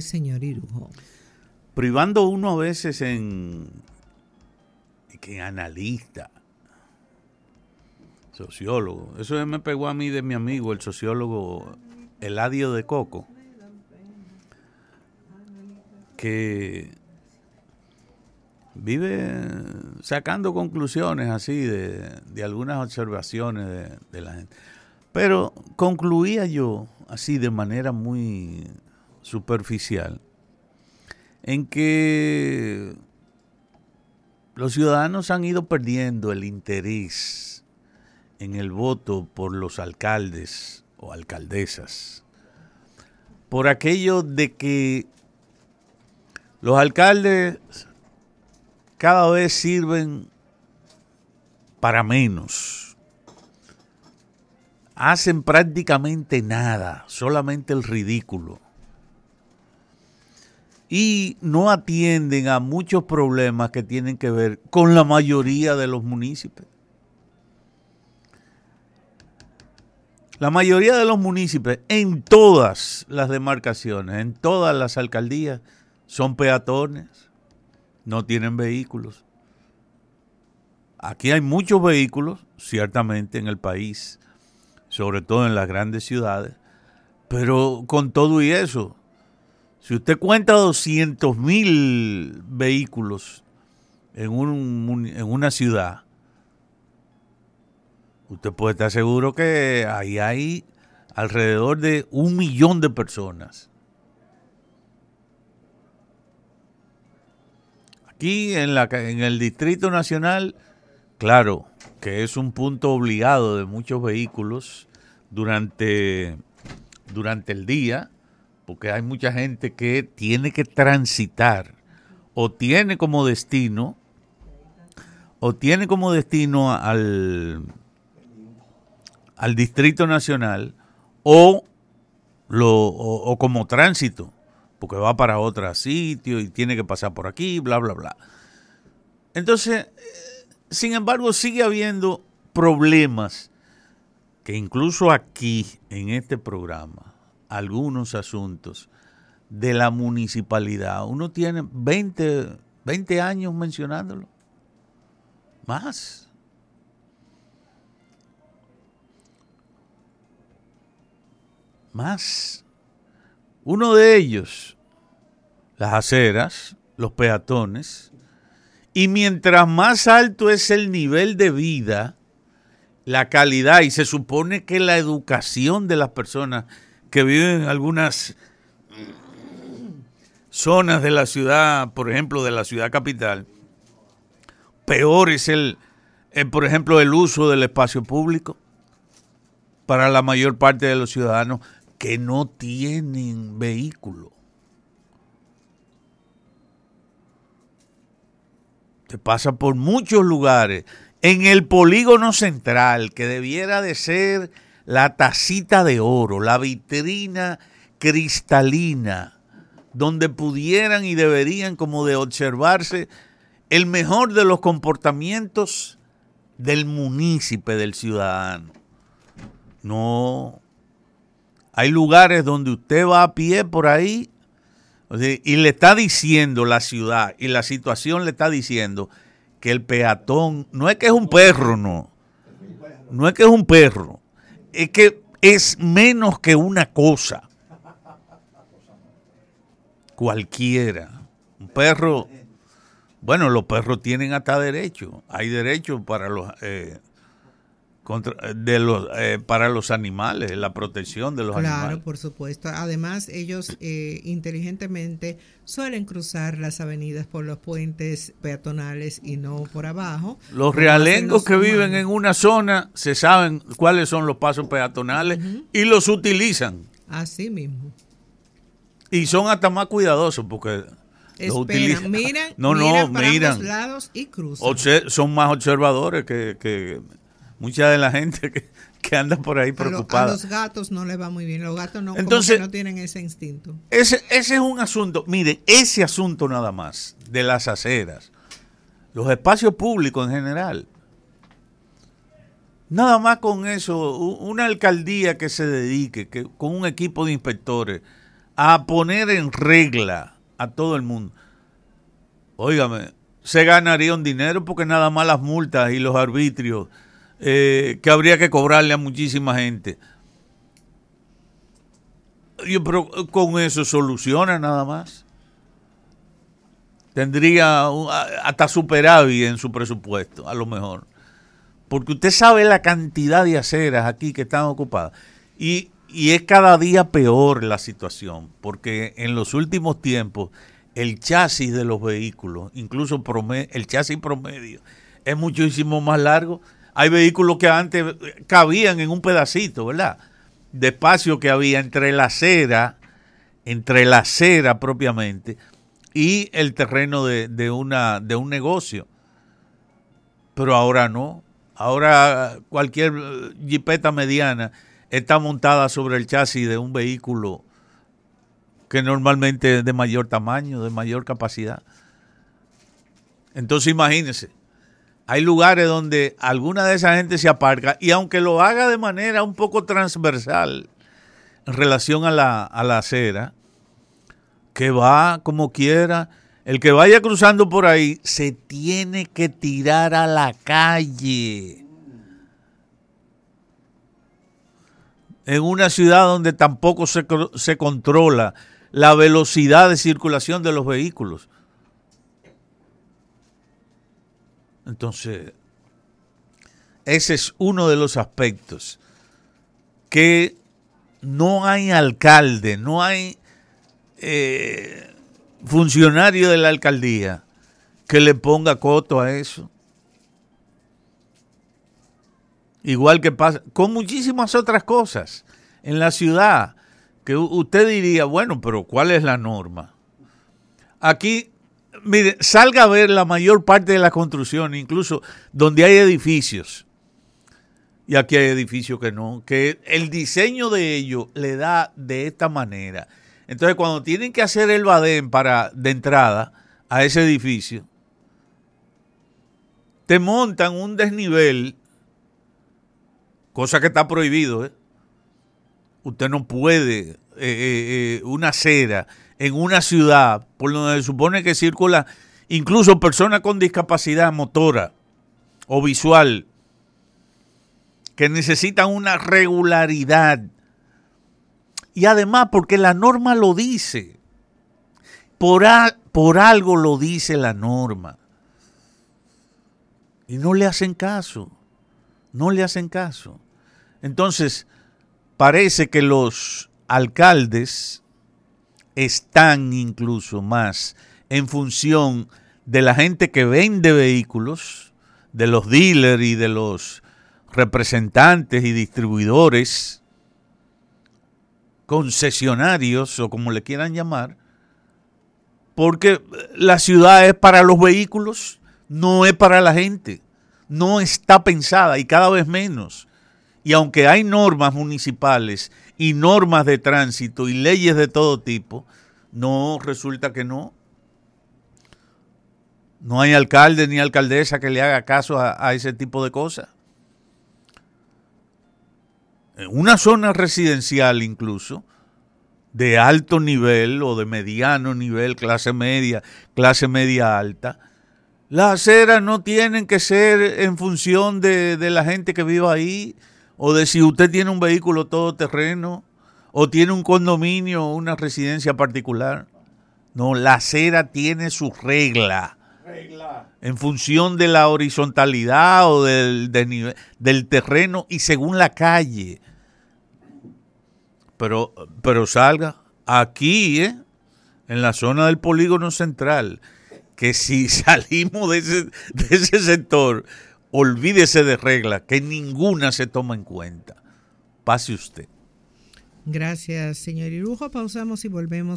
señor Irujo. Privando uno a veces en que analista, sociólogo. Eso me pegó a mí de mi amigo, el sociólogo Eladio de Coco, que vive sacando conclusiones así de, algunas observaciones de, de, la gente. Pero concluía yo así de manera muy superficial en que los ciudadanos han ido perdiendo el interés en el voto por los alcaldes o alcaldesas, por aquello de que los alcaldes cada vez sirven para menos, hacen prácticamente nada, solamente el ridículo y no atienden a muchos problemas que tienen que ver con la mayoría de los municipios. La mayoría de los municipios en todas las demarcaciones, en todas las alcaldías, son peatones, no tienen vehículos. Aquí hay muchos vehículos, ciertamente en el país, sobre todo en las grandes ciudades, pero con todo y eso, si usted cuenta 200 mil vehículos en, en una ciudad, usted puede estar seguro que ahí hay alrededor de un millón de personas. Aquí en, la, en el Distrito Nacional, claro, que es un punto obligado de muchos vehículos durante, durante el día, porque hay mucha gente que tiene que transitar o tiene como destino o tiene como destino al, al Distrito Nacional o, lo, o, como tránsito, porque va para otro sitio y tiene que pasar por aquí, bla, bla, bla. Entonces, eh, sin embargo, sigue habiendo problemas que incluso aquí, en este programa, algunos asuntos de la municipalidad. Uno tiene 20, 20 años mencionándolo. Más. Más. Uno de ellos, las aceras, los peatones, y mientras más alto es el nivel de vida, la calidad, y se supone que la educación de las personas que viven en algunas zonas de la ciudad, por ejemplo, de la ciudad capital, peor es el, eh, por ejemplo, el uso del espacio público para la mayor parte de los ciudadanos que no tienen vehículo. Se pasa por muchos lugares. En el polígono central, que debiera de ser la tacita de oro, la vitrina cristalina, donde pudieran y deberían como de observarse el mejor de los comportamientos del munícipe, del ciudadano. No, hay lugares donde usted va a pie por ahí y le está diciendo la ciudad y la situación le está diciendo que el peatón no es que es un perro, no. No es que es un perro es que es menos que una cosa. Cualquiera. Un perro, bueno, los perros tienen hasta derecho. Hay derecho para los eh, de los, eh, para los animales, la protección de los animales. Claro, por supuesto. Además, ellos eh, inteligentemente suelen cruzar las avenidas por los puentes peatonales y no por abajo. Los realengos que viven en una zona se saben cuáles son los pasos peatonales y los utilizan. Así mismo. Y son hasta más cuidadosos porque... los utilizan. miran, no, no, miran, los lados y cruzan. son más observadores que mucha de la gente que, anda por ahí preocupada. A, los gatos no les va muy bien, los gatos no, Entonces, no tienen ese instinto. Ese, ese es un asunto, mire, ese asunto nada más, de las aceras, los espacios públicos en general. Nada más con eso, una alcaldía que se dedique, que, con un equipo de inspectores, a poner en regla a todo el mundo. Óigame, se ganaría un dinero porque nada más las multas y los arbitrios eh, que habría que cobrarle a muchísima gente. Yo, pero con eso soluciona nada más. Tendría hasta superávit en su presupuesto, a lo mejor. Porque usted sabe la cantidad de aceras aquí que están ocupadas. Y, y es cada día peor la situación, porque en los últimos tiempos el chasis de los vehículos, incluso el chasis promedio, es muchísimo más largo. Hay vehículos que antes cabían en un pedacito, ¿verdad? De espacio que había entre la acera, entre la acera propiamente, y el terreno de, de, una, de un negocio. Pero ahora no. Ahora cualquier jipeta mediana está montada sobre el chasis de un vehículo que normalmente es de mayor tamaño, de mayor capacidad. Entonces imagínense, hay lugares donde alguna de esa gente se aparca y aunque lo haga de manera un poco transversal en relación a la, a la acera, que va como quiera, el que vaya cruzando por ahí se tiene que tirar a la calle. En una ciudad donde tampoco se, se controla la velocidad de circulación de los vehículos. Entonces, ese es uno de los aspectos que no hay alcalde, no hay eh, funcionario de la alcaldía que le ponga coto a eso. Igual que pasa con muchísimas otras cosas en la ciudad que usted diría, bueno, pero ¿cuál es la norma? Aquí, mire, salga a ver la mayor parte de la construcción, incluso donde hay edificios. Y aquí hay edificios que no, que el diseño de ellos le da de esta manera. Entonces, cuando tienen que hacer el badén para de entrada a ese edificio, te montan un desnivel, cosa que está prohibido, ¿eh? usted no puede, eh, eh, una acera en una ciudad por donde se supone que circula incluso personas con discapacidad motora o visual, que necesitan una regularidad. Y además porque la norma lo dice. Por, por algo lo dice la norma. Y no le hacen caso. No le hacen caso. Entonces, parece que los alcaldes están incluso más en función de la gente que vende vehículos, de los dealers y de los representantes y distribuidores, concesionarios o como le quieran llamar, porque la ciudad es para los vehículos, no es para la gente, no está pensada y cada vez menos. Y aunque hay normas municipales y normas de tránsito y leyes de todo tipo, no resulta que no. No hay alcalde ni alcaldesa que le haga caso a, ese tipo de cosas. En una zona residencial incluso, de alto nivel o de mediano nivel, clase media, clase media alta, las aceras no tienen que ser en función de, de la gente que viva ahí, o de si usted tiene un vehículo todoterreno o tiene un condominio o una residencia particular. No, la acera tiene su regla. En función de la horizontalidad o del, del terreno y según la calle. Pero, pero salga aquí, ¿eh? en la zona del polígono central, que si salimos de ese, de ese sector, olvídese de reglas, que ninguna se toma en cuenta. Pase usted. Gracias, señor Irujo. Pausamos y volvemos.